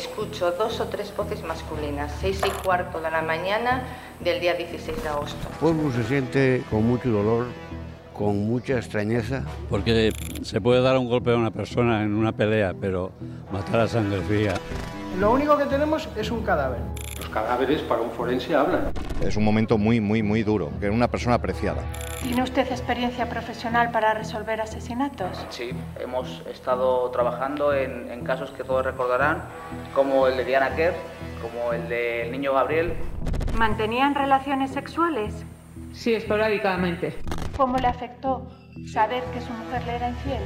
escucho dos o tres voces masculinas, seis y cuarto de la mañana del día 16 de agosto. El pueblo se siente con mucho dolor, con mucha extrañeza. Porque se puede dar un golpe a una persona en una pelea, pero matar a sangre fría. Lo único que tenemos es un cadáver. Los cadáveres para un forense hablan. Es un momento muy, muy, muy duro, que es una persona apreciada. ¿Tiene usted experiencia profesional para resolver asesinatos? Sí, hemos estado trabajando en, en casos que todos recordarán, como el de Diana Kerr, como el del niño Gabriel. ¿Mantenían relaciones sexuales? Sí, esporádicamente. ¿Cómo le afectó saber que su mujer le era infiel?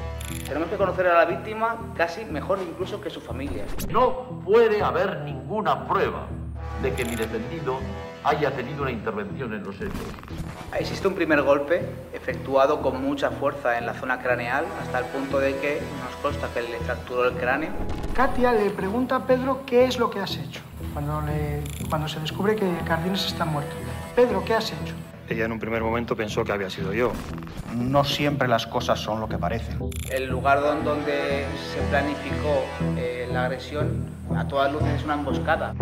Tenemos que conocer a la víctima casi mejor incluso que su familia. No puede haber ninguna prueba de que mi defendido haya tenido una intervención en los hechos. Existe un primer golpe efectuado con mucha fuerza en la zona craneal hasta el punto de que nos consta que le fracturó el cráneo. Katia le pregunta a Pedro qué es lo que has hecho cuando, le, cuando se descubre que Cardines está muerto. Pedro, ¿qué has hecho? Ella en un primer momento pensó que había sido yo. No siempre las cosas son lo que parecen. El lugar don- donde se planificó eh, la agresión a todas luces es una emboscada.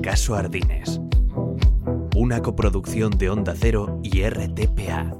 Caso Ardines. Una coproducción de Onda Cero y RTPA.